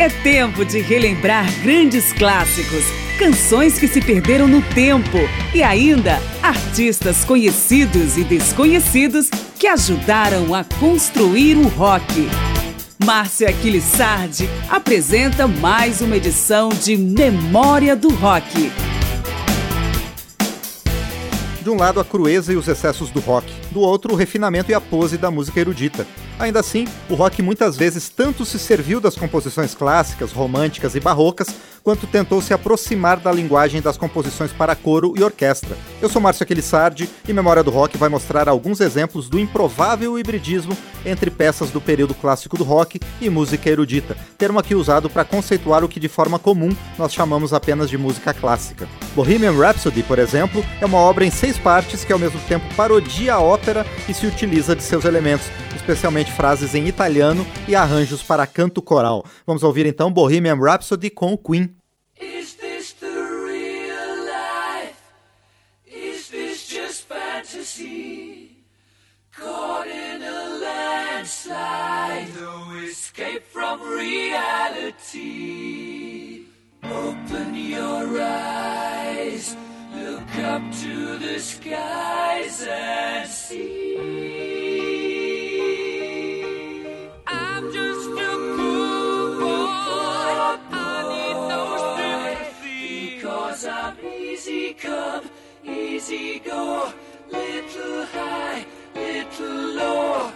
É tempo de relembrar grandes clássicos, canções que se perderam no tempo e ainda artistas conhecidos e desconhecidos que ajudaram a construir o rock. Márcia Aquilissardi apresenta mais uma edição de Memória do Rock. De um lado, a crueza e os excessos do rock, do outro, o refinamento e a pose da música erudita. Ainda assim, o rock muitas vezes tanto se serviu das composições clássicas, românticas e barrocas, quanto tentou se aproximar da linguagem das composições para coro e orquestra. Eu sou Márcio Aquilissardi e Memória do Rock vai mostrar alguns exemplos do improvável hibridismo entre peças do período clássico do rock e música erudita, termo aqui usado para conceituar o que de forma comum nós chamamos apenas de música clássica. Bohemian Rhapsody, por exemplo, é uma obra em seis partes que ao mesmo tempo parodia a ópera e se utiliza de seus elementos, especialmente frases em italiano e arranjos para canto coral. Vamos ouvir então Bohemian Rhapsody com o Queen. Open your eyes, look up to the skies and see. Easy go, little high, little low.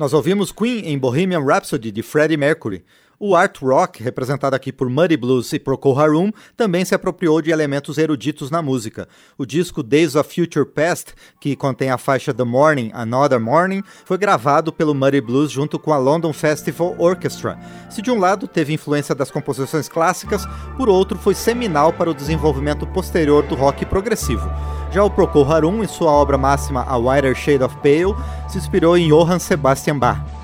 Nós ouvimos Queen em Bohemian Rhapsody de Freddie Mercury. O art rock, representado aqui por Muddy Blues e Procol Harum, também se apropriou de elementos eruditos na música. O disco Days of Future Past, que contém a faixa The Morning, Another Morning, foi gravado pelo Muddy Blues junto com a London Festival Orchestra. Se de um lado teve influência das composições clássicas, por outro foi seminal para o desenvolvimento posterior do rock progressivo. Já o Procol Harum, em sua obra máxima A Whiter Shade of Pale, se inspirou em Johann Sebastian Bach.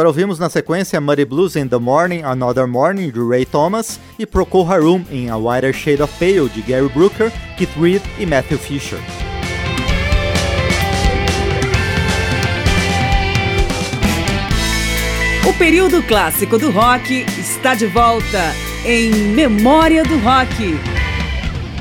Agora ouvimos na sequência Muddy Blues in the Morning, Another Morning, de Ray Thomas, e Procol Harum em A Wider Shade of Pale, de Gary Brooker, Keith Reed e Matthew Fisher. O período clássico do rock está de volta em Memória do Rock.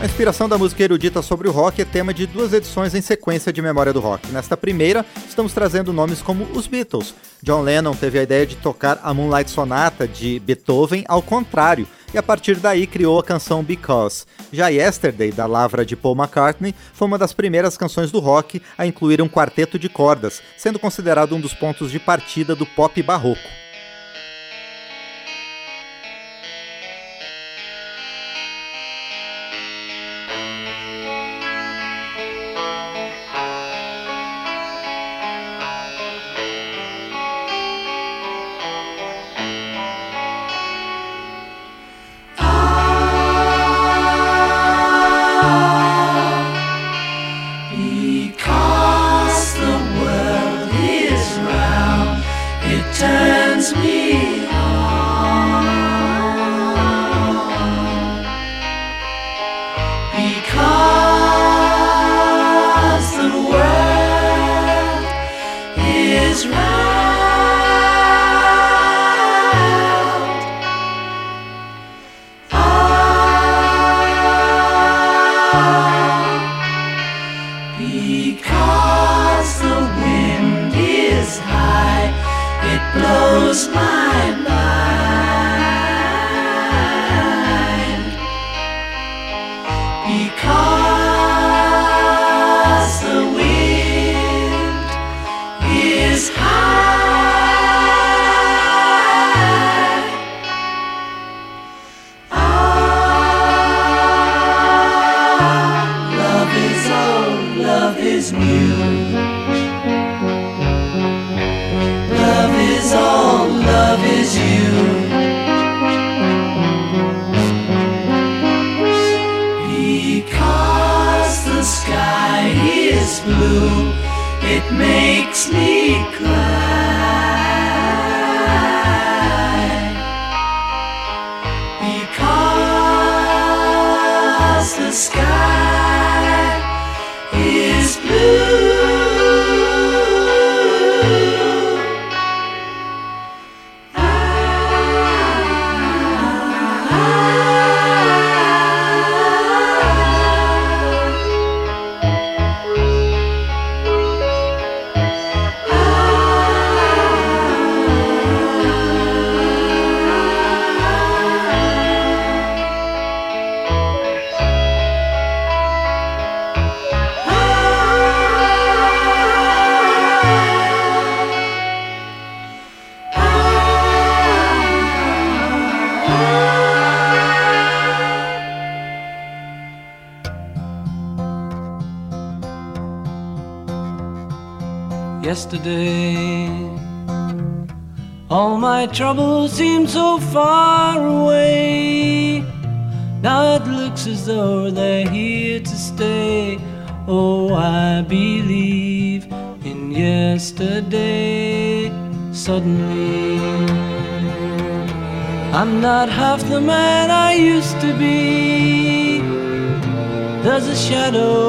A inspiração da música erudita sobre o rock é tema de duas edições em sequência de Memória do Rock. Nesta primeira, estamos trazendo nomes como os Beatles. John Lennon teve a ideia de tocar a Moonlight Sonata de Beethoven ao contrário, e a partir daí criou a canção Because. Já Yesterday, da lavra de Paul McCartney, foi uma das primeiras canções do rock a incluir um quarteto de cordas, sendo considerado um dos pontos de partida do pop barroco. All my troubles seem so far away. Now it looks as though they're here to stay. Oh, I believe in yesterday. Suddenly, I'm not half the man I used to be. There's a shadow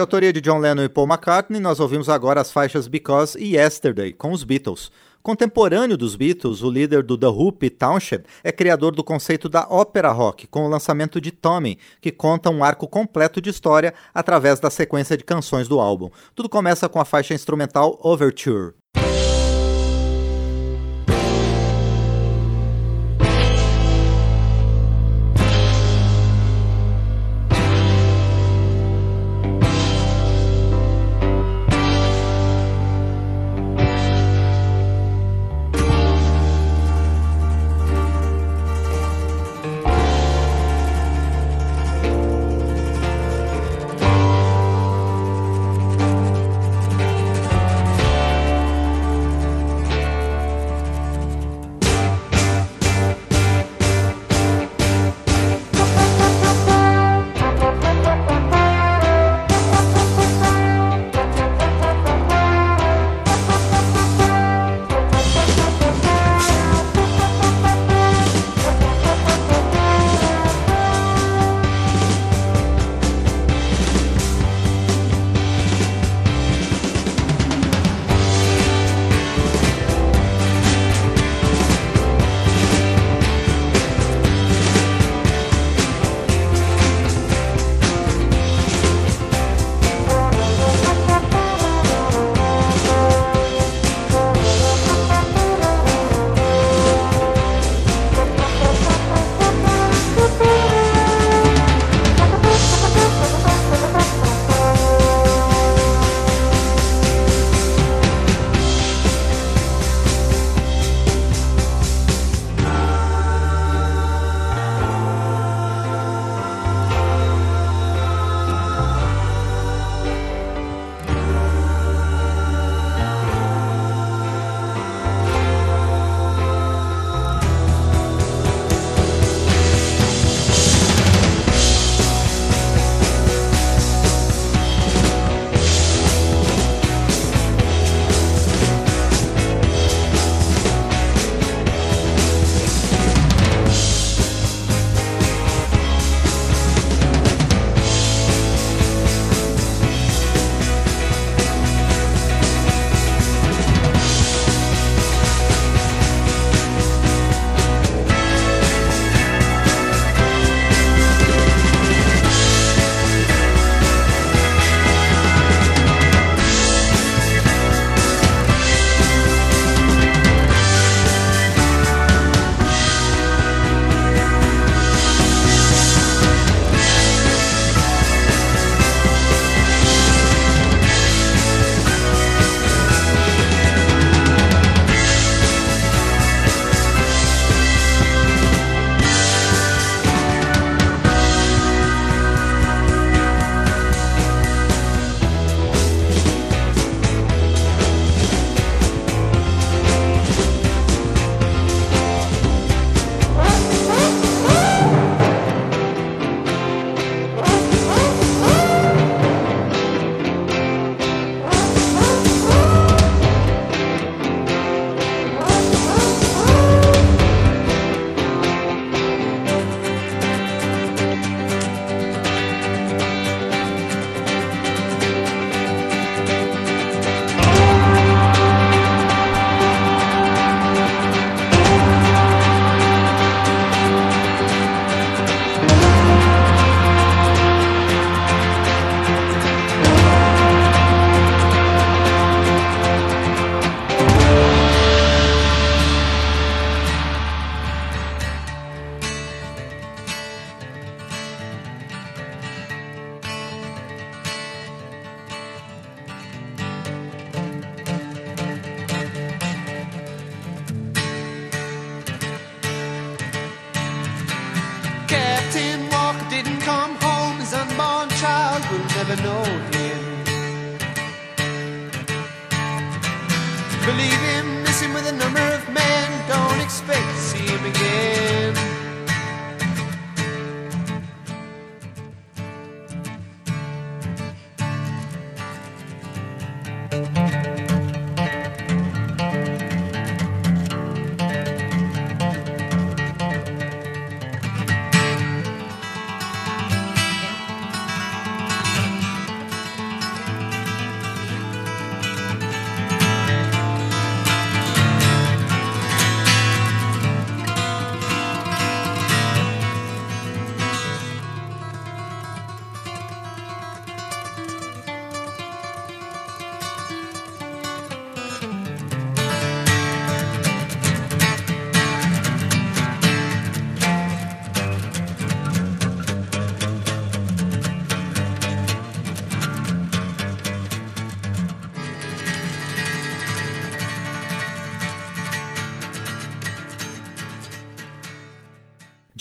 De autoria de John Lennon e Paul McCartney, nós ouvimos agora as faixas Because e Yesterday, com os Beatles. Contemporâneo dos Beatles, o líder do The Who, Pete Townshend, é criador do conceito da ópera rock, com o lançamento de Tommy, que conta um arco completo de história através da sequência de canções do álbum. Tudo começa com a faixa instrumental Overture.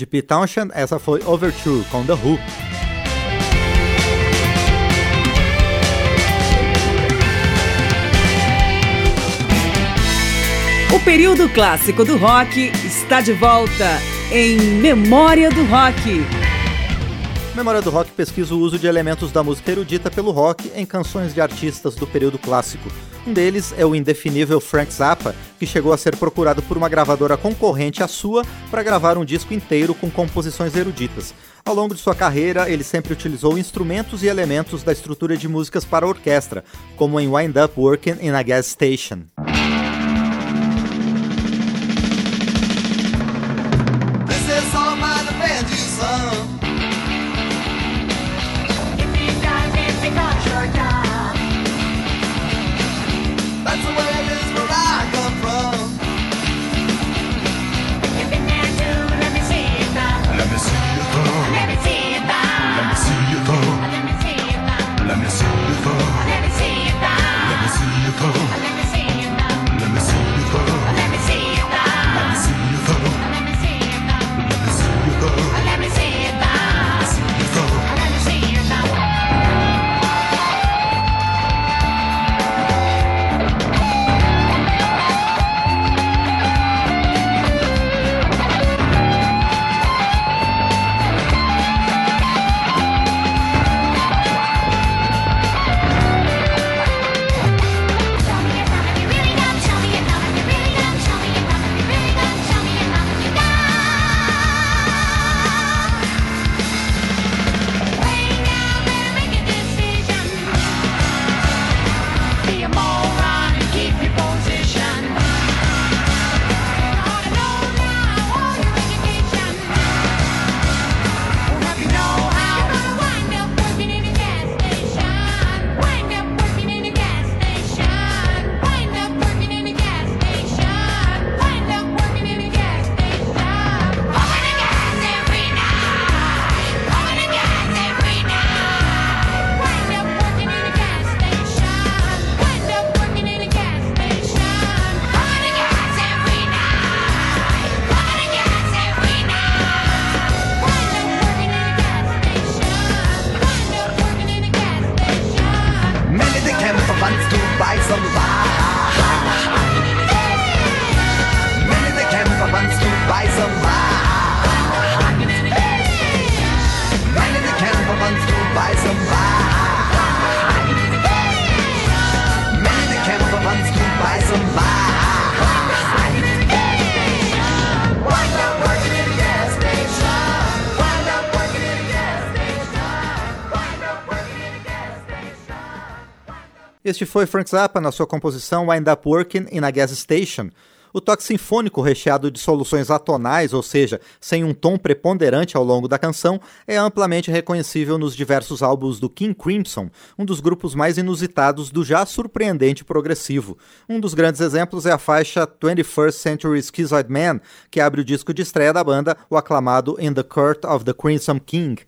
Pete Townshend, essa foi Overture com The Who. O período clássico do rock está de volta em Memória do Rock. Memória do Rock pesquisa o uso de elementos da música erudita pelo rock em canções de artistas do período clássico. Um deles é o indefinível Frank Zappa, que chegou a ser procurado por uma gravadora concorrente à sua para gravar um disco inteiro com composições eruditas. Ao longo de sua carreira, ele sempre utilizou instrumentos e elementos da estrutura de músicas para orquestra, como em Wind Up Working in a Gas Station. Este foi Frank Zappa na sua composição Wind Up Working in a Gas Station. O toque sinfônico recheado de soluções atonais, ou seja, sem um tom preponderante ao longo da canção, é amplamente reconhecível nos diversos álbuns do King Crimson, um dos grupos mais inusitados do já surpreendente progressivo. Um dos grandes exemplos é a faixa 21st Century Schizoid Man, que abre o disco de estreia da banda, o aclamado In the Court of the Crimson King.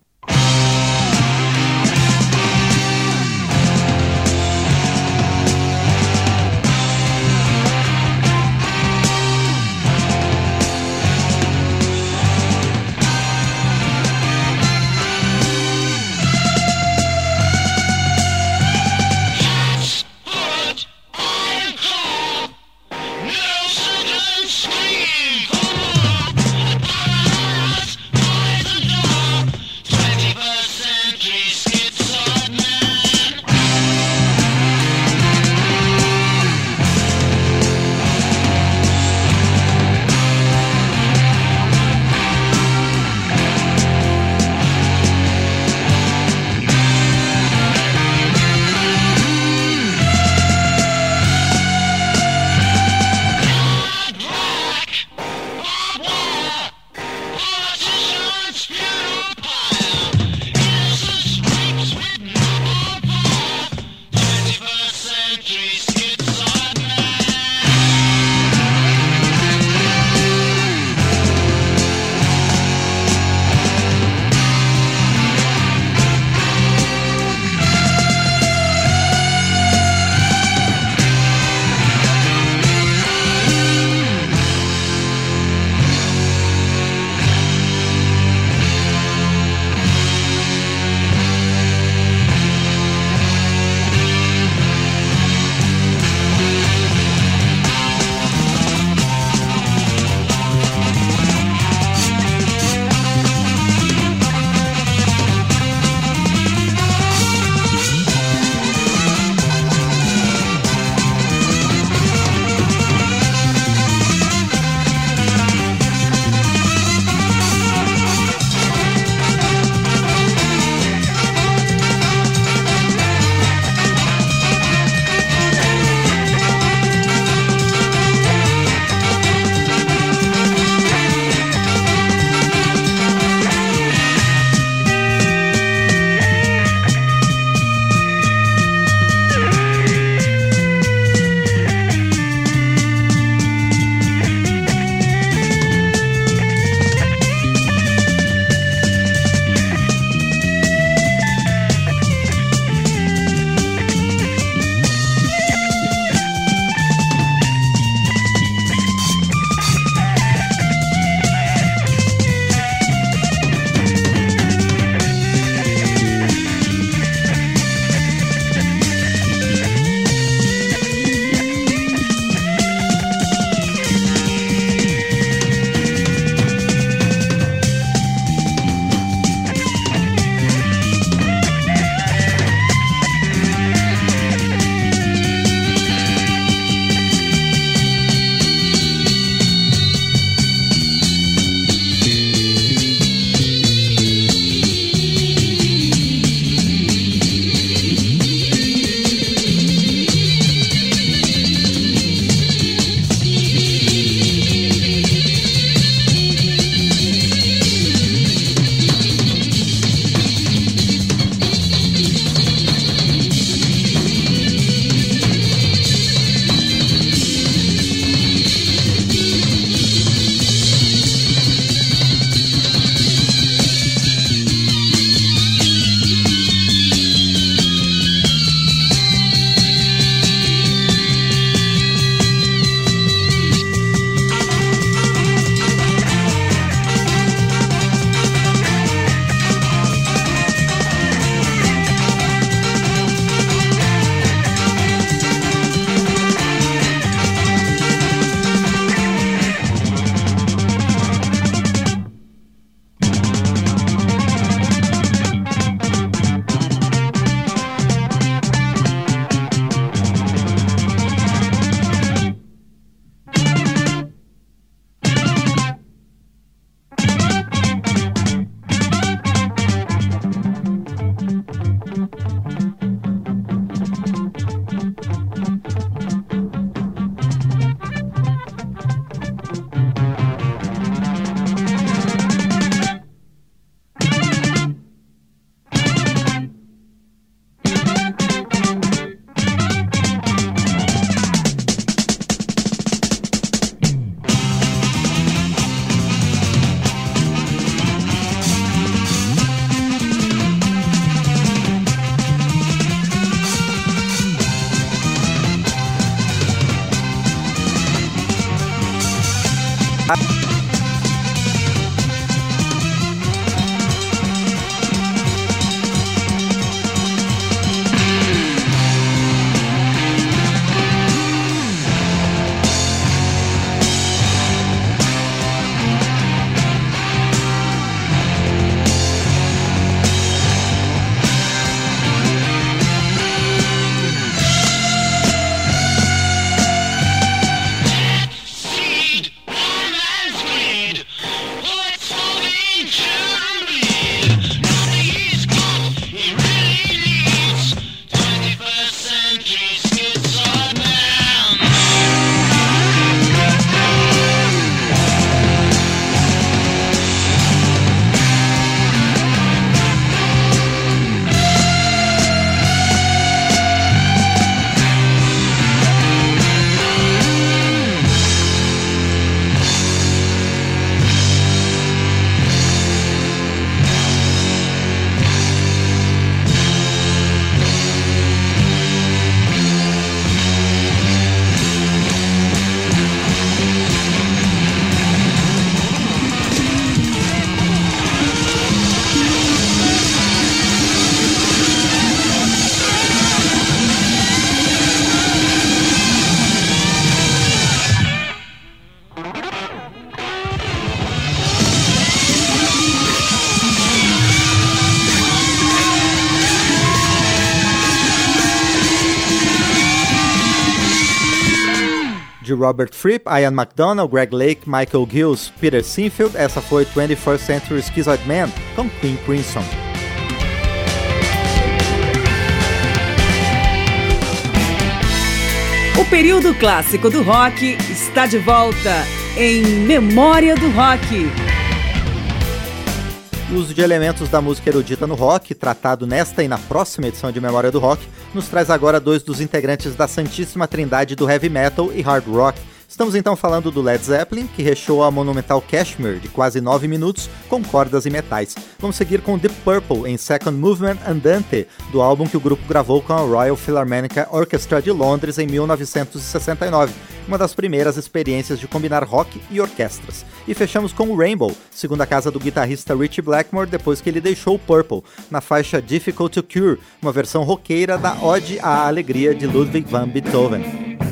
Robert Fripp, Ian McDonald, Greg Lake, Michael Gills, Peter Sinfield, essa foi 21st Century Schizoid Man com Queen Crimson. O período clássico do rock está de volta em Memória do Rock. O uso de elementos da música erudita no rock, tratado nesta e na próxima edição de Memória do Rock, nos traz agora dois dos integrantes da Santíssima Trindade do heavy metal e hard rock. Estamos então falando do Led Zeppelin, que recheou a monumental Cashmere de quase 9 minutos com cordas e metais. Vamos seguir com Deep Purple em Second Movement Andante, do álbum que o grupo gravou com a Royal Philharmonic Orchestra de Londres em 1969, uma das primeiras experiências de combinar rock e orquestras. E fechamos com Rainbow, segunda casa do guitarrista Richie Blackmore depois que ele deixou o Purple, na faixa Difficult to Cure, uma versão roqueira da Ode à Alegria de Ludwig van Beethoven.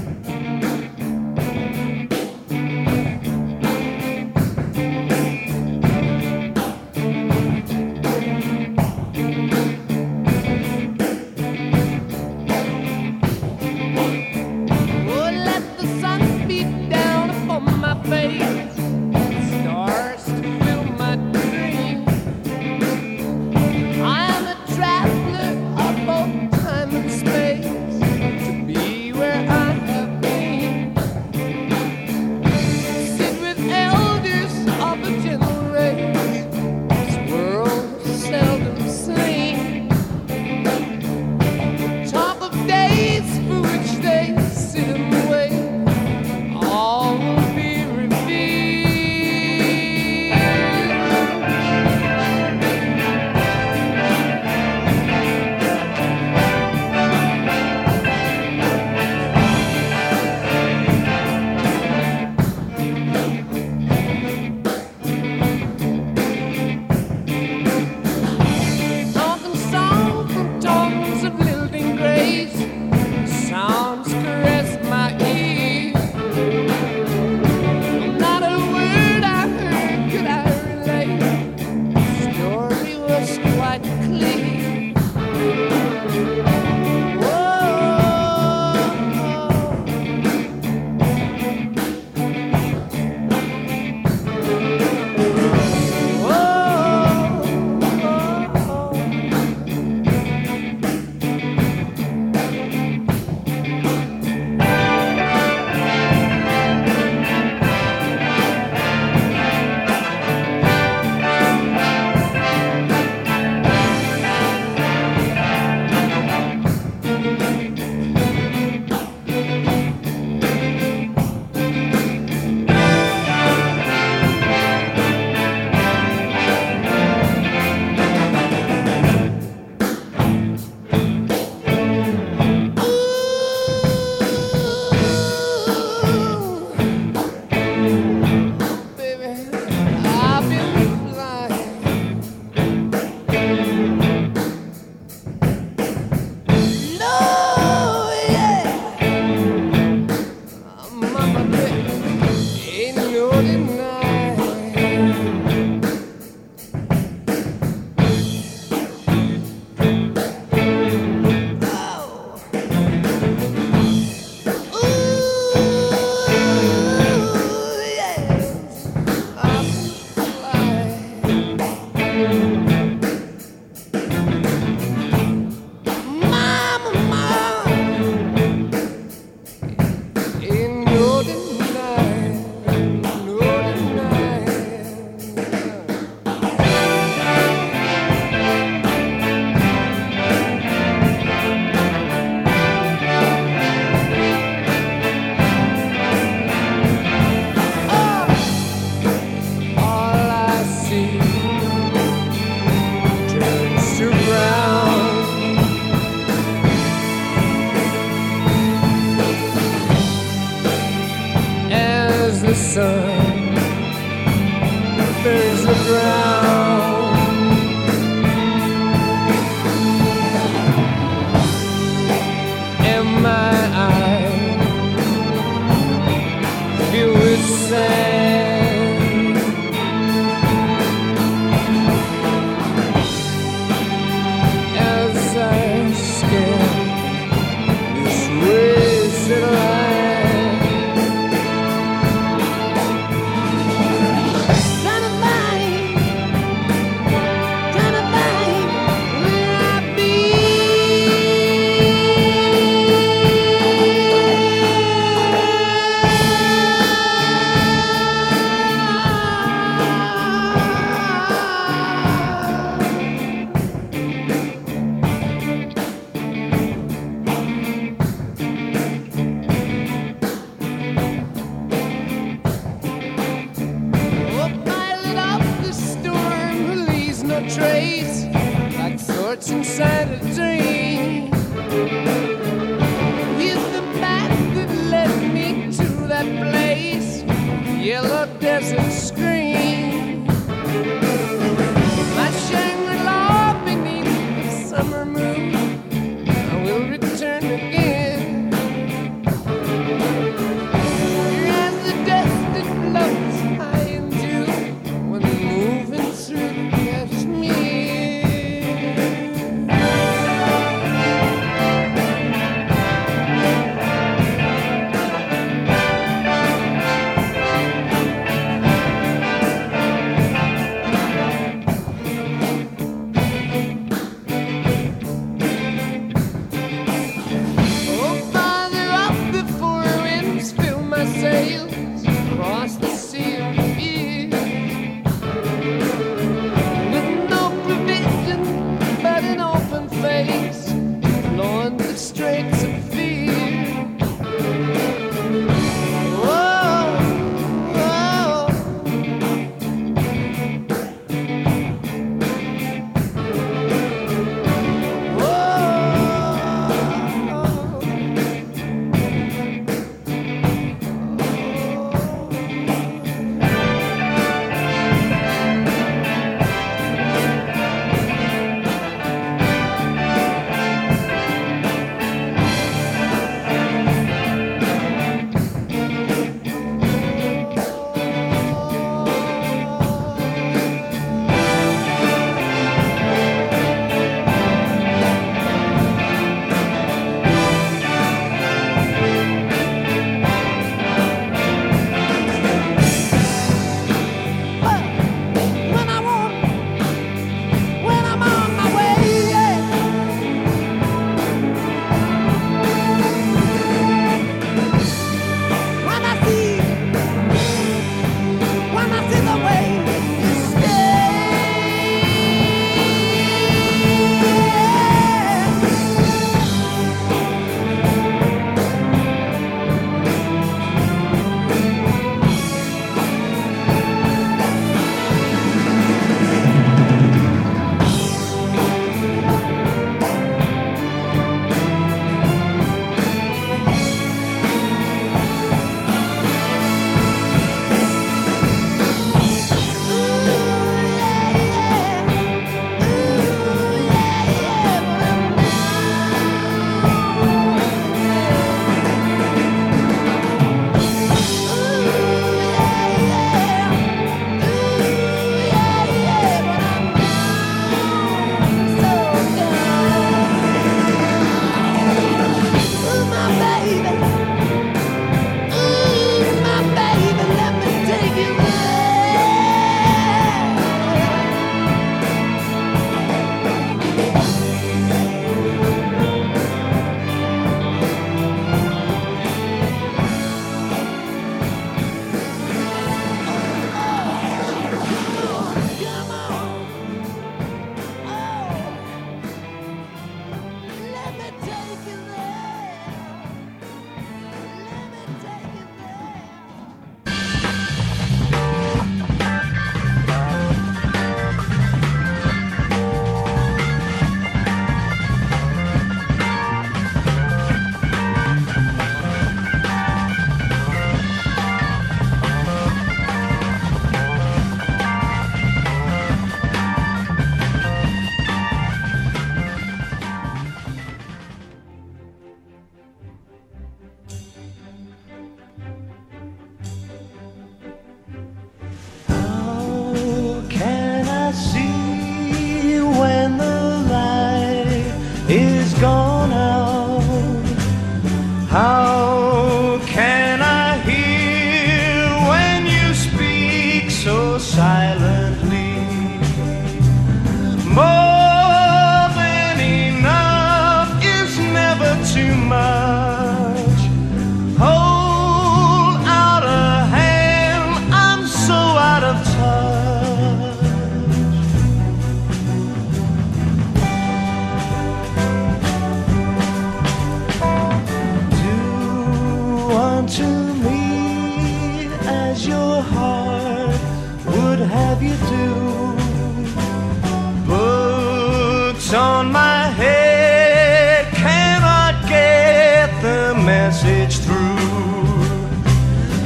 On my head cannot get the message through.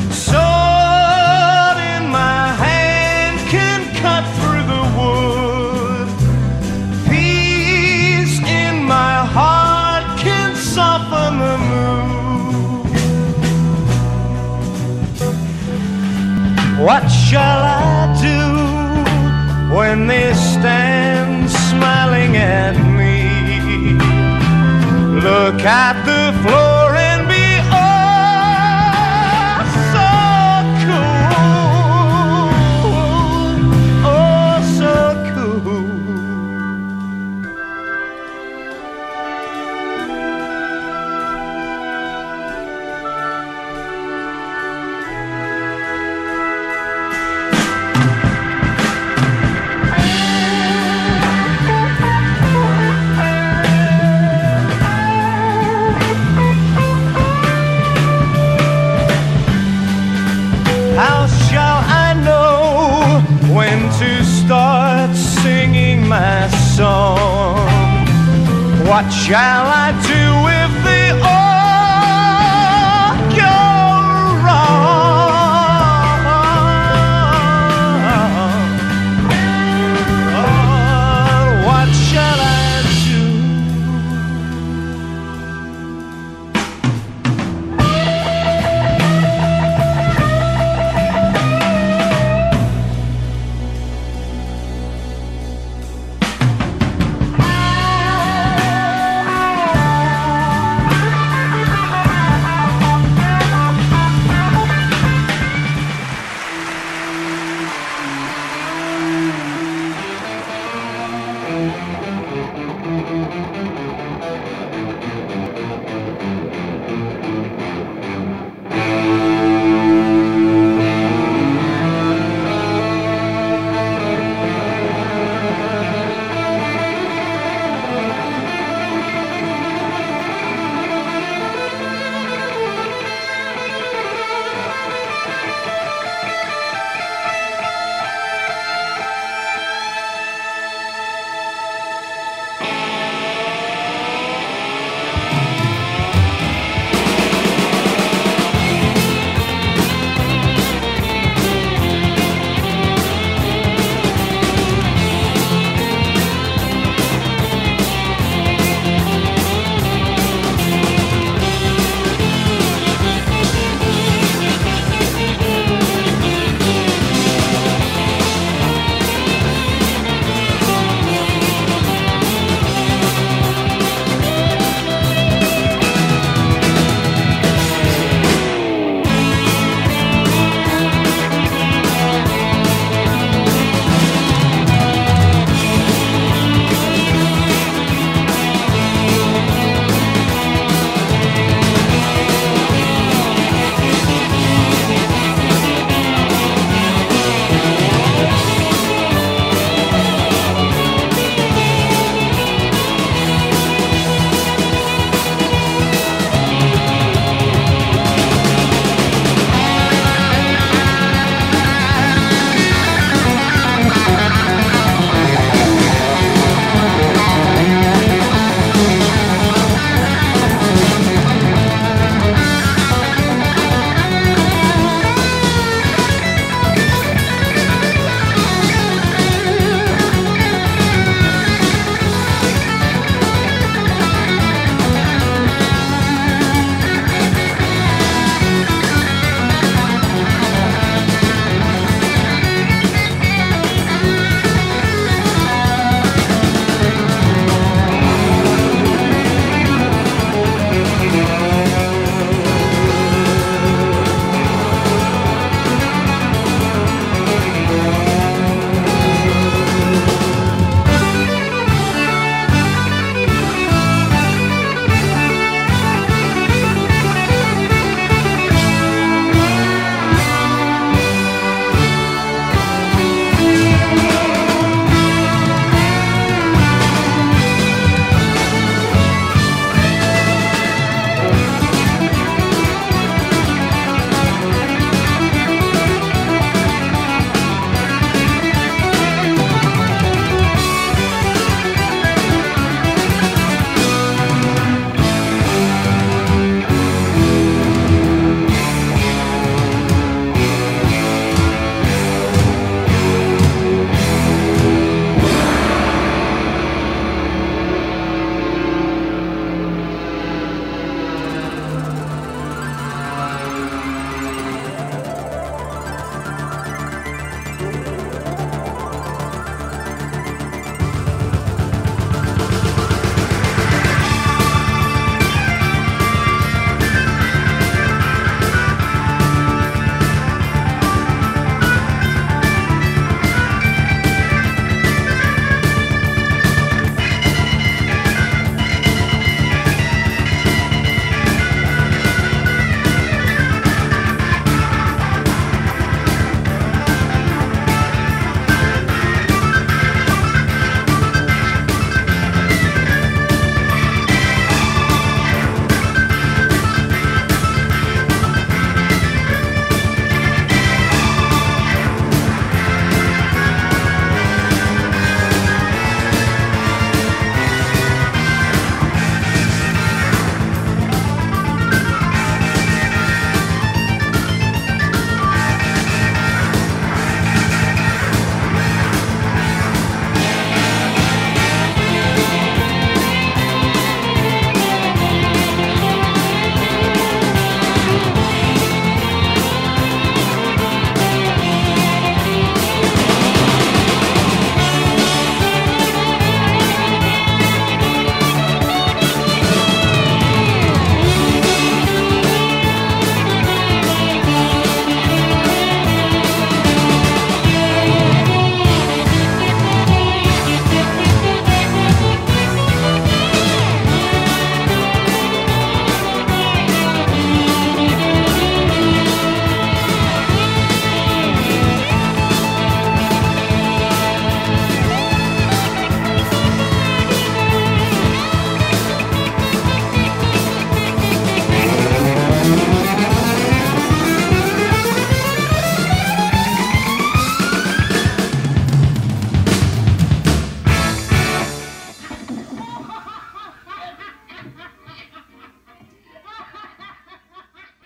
Sword in my hand can cut through the wood. Peace in my heart can soften the mood. What shall I do when they stand Look at the floor song? What shall I do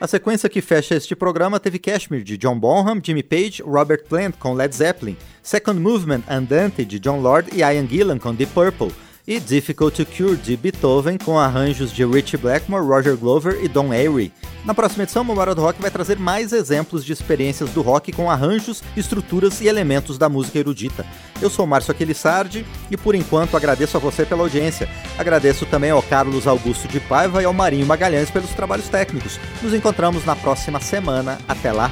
A sequência que fecha este programa teve Cashmere de John Bonham, Jimmy Page, Robert Plant com Led Zeppelin, Second Movement Andante de John Lord e Ian Gillan com Deep Purple, e Difficult to Cure de Beethoven com arranjos de Richie Blackmore, Roger Glover e Don Airey. Na próxima edição, Memória do Rock vai trazer mais exemplos de experiências do rock com arranjos, estruturas e elementos da música erudita. Eu sou Márcio Aquilissardi e por enquanto agradeço a você pela audiência. Agradeço também ao Carlos Augusto de Paiva e ao Marinho Magalhães pelos trabalhos técnicos. Nos encontramos na próxima semana. Até lá!